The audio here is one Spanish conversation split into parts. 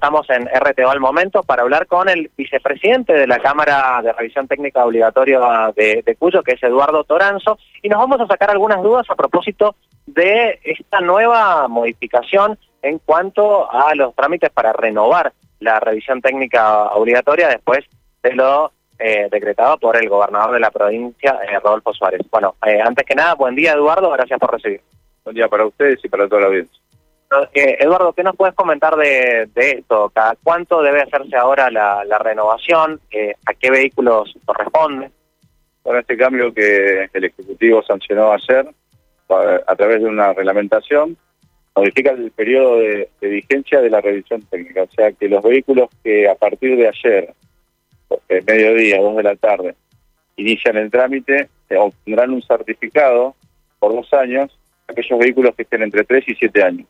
Estamos en RTO al momento para hablar con el vicepresidente de la Cámara de Revisión Técnica Obligatoria de, Cuyo, que es Eduardo Toranzo, y nos vamos a sacar algunas dudas a propósito de esta nueva modificación en cuanto a los trámites para renovar la revisión técnica obligatoria después de lo eh, decretado por el gobernador de la provincia, eh, Rodolfo Suárez. Bueno, eh, antes que nada, buen día Eduardo, gracias por recibir. Buen día para ustedes y para toda la audiencia. Eh, Eduardo, ¿qué nos puedes comentar de, esto? ¿Cada cuánto debe hacerse ahora la, renovación? Eh, ¿A qué vehículos corresponde? Bueno, este cambio que el Ejecutivo sancionó ayer a, través de una reglamentación modifica el periodo de, vigencia de la revisión técnica. O sea que los vehículos que a partir de ayer, eh, mediodía, dos de la tarde, inician el trámite, obtendrán un certificado por dos años, aquellos vehículos que estén entre tres y siete años.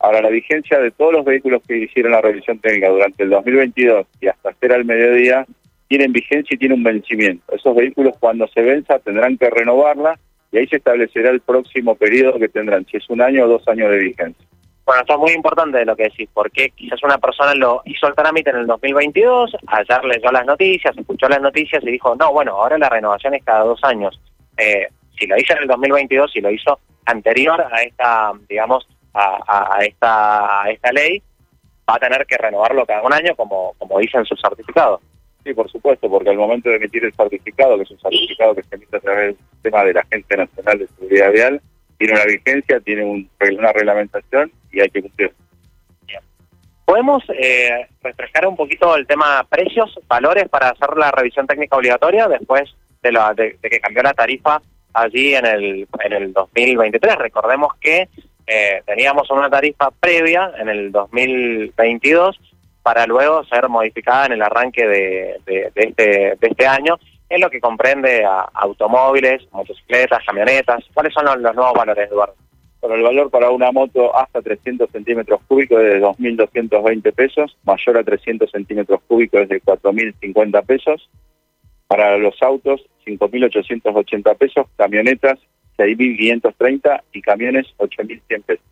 Ahora, la vigencia de todos los vehículos que hicieron la revisión técnica durante el 2022 y hasta hacer al mediodía tienen vigencia y tienen un vencimiento. Esos vehículos cuando se venza tendrán que renovarla y ahí se establecerá el próximo periodo que tendrán, si es un año o dos años de vigencia. Bueno, esto es muy importante lo que decís, porque quizás una persona lo hizo el trámite en el 2022, ayer leyó las noticias, escuchó las noticias y dijo, no, bueno, ahora la renovación es cada dos años. Eh, si lo hizo en el 2022, si lo hizo anterior a esta, digamos, a, esta, a esta ley, va a tener que renovarlo cada un año, como, como dice en su certificado. Sí, por supuesto, porque al momento de emitir el certificado, que es un certificado que se emite a través del sistema de la Agencia Nacional de Seguridad Vial, tiene una vigencia, tiene una reglamentación y hay que cumplir. ¿Podemos eh, refrescar un poquito el tema precios, valores para hacer la revisión técnica obligatoria después de, la, de, de que cambió la tarifa allí en el, en el 2023? Recordemos que eh, teníamos una tarifa previa en el 2022 para luego ser modificada en el arranque de, este, de este año, en lo que comprende a automóviles, motocicletas, camionetas. ¿Cuáles son los, nuevos valores, Eduardo? Bueno, el valor para una moto hasta 300 centímetros cúbicos es de 2.220 pesos, mayor a 300 centímetros cúbicos es de 4.050 pesos. Para los autos, 5.880 pesos, camionetas 6.530 y camiones 8.100 pesos.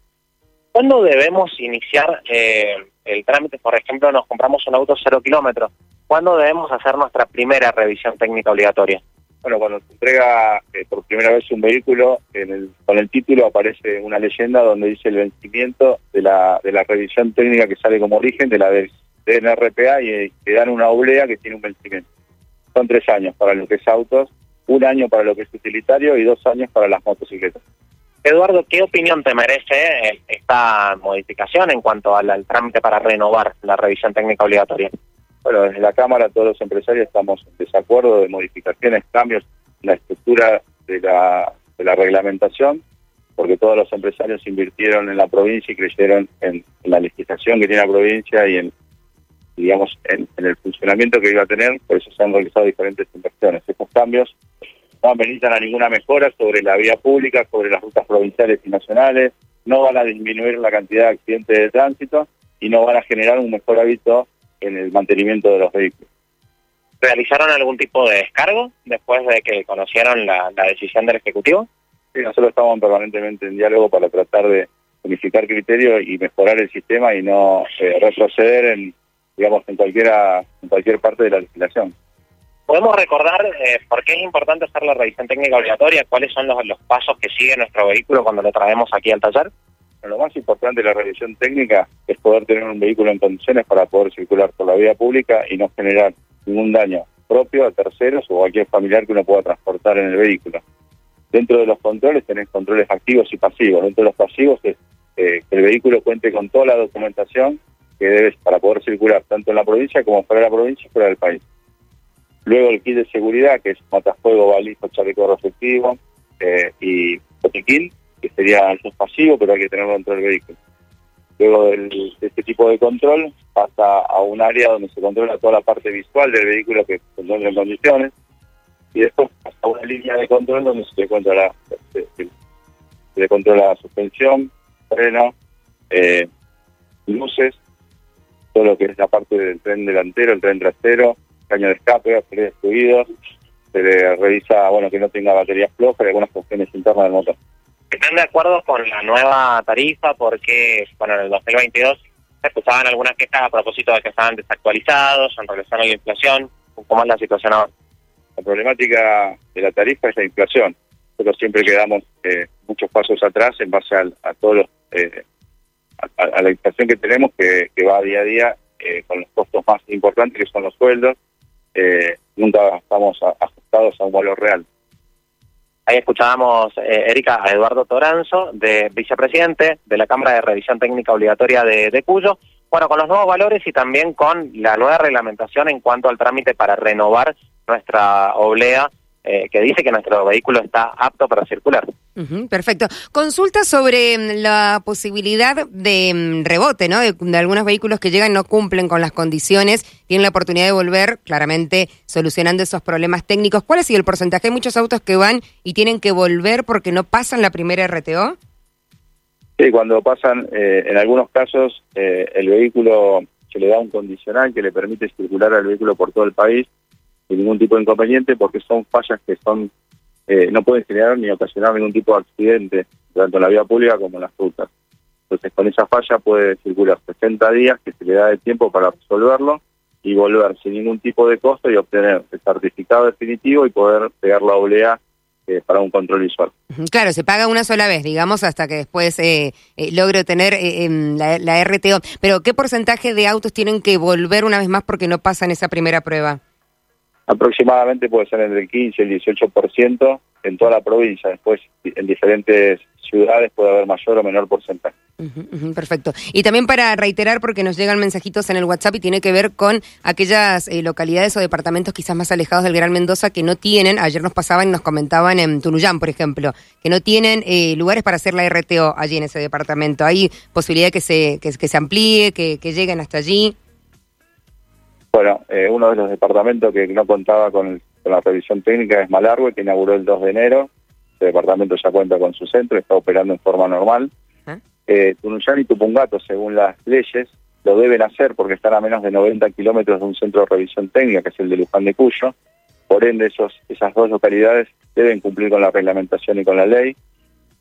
¿Cuándo debemos iniciar eh, el trámite? Por ejemplo, nos compramos un auto cero kilómetros. ¿Cuándo debemos hacer nuestra primera revisión técnica obligatoria? Bueno, cuando se entrega eh, por primera vez un vehículo, en el, con el título aparece una leyenda donde dice el vencimiento de la, de la revisión técnica que sale como origen de la DNRPA y eh, te dan una oblea que tiene un vencimiento. Son tres años para lo que es autos un año para lo que es utilitario y dos años para las motocicletas. Eduardo, ¿qué opinión te merece esta modificación en cuanto al, trámite para renovar la revisión técnica obligatoria? Bueno, desde la Cámara todos los empresarios estamos en desacuerdo de modificaciones, cambios en la estructura de la, de la reglamentación, porque todos los empresarios invirtieron en la provincia y creyeron en, la legislación que tiene la provincia y en digamos en, en, el funcionamiento que iba a tener, por eso se han realizado diferentes inversiones. Estos cambios no ameritan a ninguna mejora sobre la vía pública, sobre las rutas provinciales y nacionales, no van a disminuir la cantidad de accidentes de tránsito y no van a generar un mejor hábito en el mantenimiento de los vehículos. ¿Realizaron algún tipo de descargo después de que conocieron la, decisión del Ejecutivo? Sí, nosotros estamos permanentemente en diálogo para tratar de unificar criterios y mejorar el sistema y no eh, retroceder en, digamos, en cualquiera, en cualquier parte de la legislación. ¿Podemos recordar eh, por qué es importante hacer la revisión técnica obligatoria? ¿Cuáles son los, los pasos que sigue nuestro vehículo cuando lo traemos aquí al taller? lo más importante de la revisión técnica es poder tener un vehículo en condiciones para poder circular por la vía pública y no generar ningún daño propio a terceros o a cualquier familiar que uno pueda transportar en el vehículo. Dentro de los controles tenés controles activos y pasivos. Dentro de los pasivos es eh, que el vehículo cuente con toda la documentación que debes para poder circular tanto en la provincia como fuera de la provincia y fuera del país. Luego el kit de seguridad, que es matafuego, balizo, chaleco reflectivo eh, y botiquín, que sería el pasivo, pero hay que tenerlo dentro del vehículo. Luego de este tipo de control pasa a un área donde se controla toda la parte visual del vehículo que se encuentra en condiciones y después pasa a una línea de control donde se le controla, se, le controla suspensión, freno, eh, luces, todo lo que es la parte del tren delantero, el tren trasero, caño de escape, frenos fluidos, se le revisa bueno que no tenga baterías flojas y algunas cuestiones internas del motor. ¿Están de acuerdo con la nueva tarifa? Porque, bueno, en el 2022 se escuchaban algunas quejas a propósito de que estaban desactualizados en relación a la inflación. ¿Cómo es la situación ahora? La problemática de la tarifa es la inflación. Nosotros siempre quedamos eh, muchos pasos atrás en base a todos los, eh, a, la inflación que tenemos que, va día a día eh, con los costos más importantes que son los sueldos. nunca estamos ajustados a un valor real. Ahí escuchábamos, Erika, a Eduardo Toranzo, de vicepresidente de la Cámara de Revisión Técnica Obligatoria de, de Cuyo. Bueno, con los nuevos valores y también con la nueva reglamentación en cuanto al trámite para renovar nuestra oblea eh, que dice que nuestro vehículo está apto para circular. Perfecto. Consulta sobre mm, la posibilidad de mm, rebote, ¿no? De, algunos vehículos que llegan no cumplen con las condiciones, tienen la oportunidad de volver, claramente solucionando esos problemas técnicos. ¿Cuál es el porcentaje? Hay muchos autos que van y tienen que volver porque no pasan la primera RTO. Sí, cuando pasan, eh, en algunos casos, eh, el vehículo se le da un condicional que le permite circular al vehículo por todo el país sin ningún tipo de inconveniente porque son fallas que son eh, no pueden generar ni ocasionar ningún tipo de accidente tanto en la vía pública como en las rutas. Entonces con esa falla puede circular 60 días que se le da de tiempo para resolverlo y volver sin ningún tipo de costo y obtener el certificado definitivo y poder pegar la oblea eh, para un control visual. Claro, se paga una sola vez, digamos, hasta que después eh, eh logre tener la, la RTO. Pero ¿qué porcentaje de autos tienen que volver una vez más porque no pasan esa primera prueba? Aproximadamente puede ser entre el 15 y el 18% en toda la provincia. Después, en diferentes ciudades puede haber mayor o menor porcentaje. perfecto. Y también para reiterar, porque nos llegan mensajitos en el WhatsApp y tiene que ver con aquellas eh, localidades o departamentos quizás más alejados del Gran Mendoza que no tienen, ayer nos pasaban y nos comentaban en Tunuyán, por ejemplo, que no tienen eh, lugares para hacer la RTO allí en ese departamento. ¿Hay posibilidad que se, que, se amplíe, que lleguen hasta allí? Bueno, eh, uno de los departamentos que no contaba con, la revisión técnica es Malargüe, que inauguró el 2 de enero. Este departamento ya cuenta con su centro, está operando en forma normal. ¿Ah? Eh, Tunuyán y Tupungato, según las leyes, lo deben hacer porque están a menos de 90 kilómetros de un centro de revisión técnica, que es el de Luján de Cuyo. Por ende, esos, esas dos localidades deben cumplir con la reglamentación y con la ley.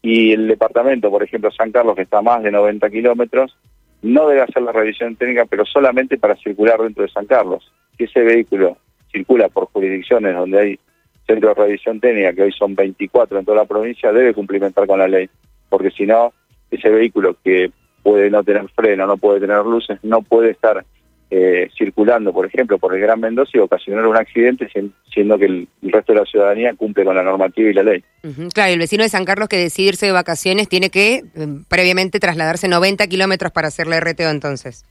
Y el departamento, por ejemplo, San Carlos, que está a más de 90 kilómetros, no debe hacer la revisión técnica, pero solamente para circular dentro de San Carlos. Si ese vehículo circula por jurisdicciones donde hay centros de revisión técnica, que hoy son 24 en toda la provincia, debe cumplimentar con la ley, porque si no, ese vehículo que puede no tener freno, no puede tener luces, no puede estar eh, circulando, por ejemplo, por el Gran Mendoza y ocasionar un accidente, siendo que el, resto de la ciudadanía cumple con la normativa y la ley. Claro, el vecino de San Carlos que decide irse de vacaciones tiene que em, previamente trasladarse 90 kilómetros para hacer la RTO entonces.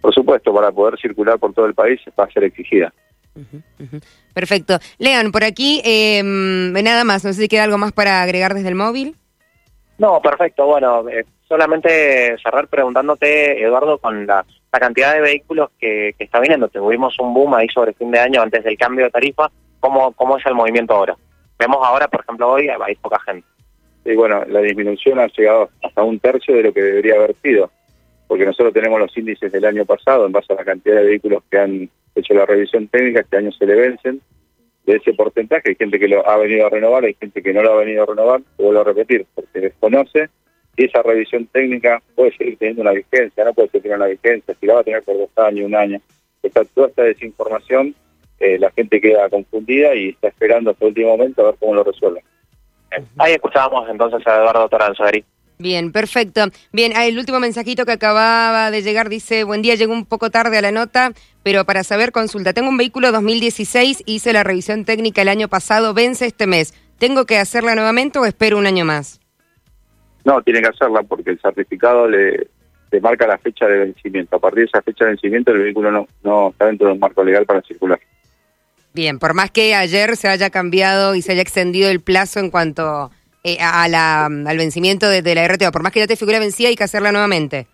Por supuesto, para poder circular por todo el país va a ser exigida. Perfecto. Lean, por aquí, eh, nada más, no sé si queda algo más para agregar desde el móvil. No, perfecto. Bueno, eh, solamente cerrar preguntándote, Eduardo, con la la cantidad de vehículos que, está viniendo. Tuvimos un boom ahí sobre fin de año antes del cambio de tarifa. ¿Cómo, cómo es el movimiento ahora? Vemos ahora, por ejemplo, hoy hay poca gente. Sí, bueno, la disminución ha llegado hasta un tercio de lo que debería haber sido, porque nosotros tenemos los índices del año pasado en base a la cantidad de vehículos que han hecho la revisión técnica, este año se le vencen. De ese porcentaje hay gente que lo ha venido a renovar, hay gente que no lo ha venido a renovar, lo vuelvo a repetir, porque desconoce y esa revisión técnica puede seguir teniendo una vigencia, no puede seguir una vigencia, si la va a tener por dos años, un año. Está toda esta desinformación, eh, la gente queda confundida y está esperando hasta el último momento a ver cómo lo resuelven. Ahí escuchábamos entonces a Eduardo Toranzo, Bien, perfecto. Bien, el último mensajito que acababa de llegar dice, buen día, llegó un poco tarde a la nota, pero para saber, consulta, tengo un vehículo 2016, hice la revisión técnica el año pasado, vence este mes. ¿Tengo que hacerla nuevamente o espero un año más? No, tiene que hacerla porque el certificado le, marca la fecha de vencimiento. A partir de esa fecha de vencimiento el vehículo no, no está dentro de un marco legal para circular. Bien, por más que ayer se haya cambiado y se haya extendido el plazo en cuanto eh, a la, al vencimiento de, la RTO, por más que ya te figura vencida hay que hacerla nuevamente.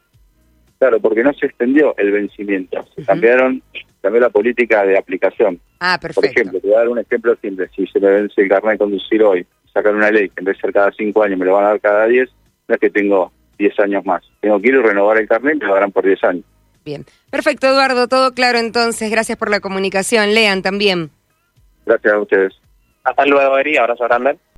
Claro, porque no se extendió el vencimiento, se cambiaron, cambió la política de aplicación. Ah, perfecto. Por ejemplo, te voy a dar un ejemplo simple, si se me vence el carnet de conducir hoy, sacar una ley que en vez de ser cada cinco años me lo van a dar cada diez, no es que tengo 10 años más. Tengo que ir a renovar el carnet y me lo darán por 10 años. Bien. Perfecto, Eduardo. Todo claro entonces. Gracias por la comunicación. Lean también. Gracias a ustedes. Hasta luego, Eri. Abrazo grande.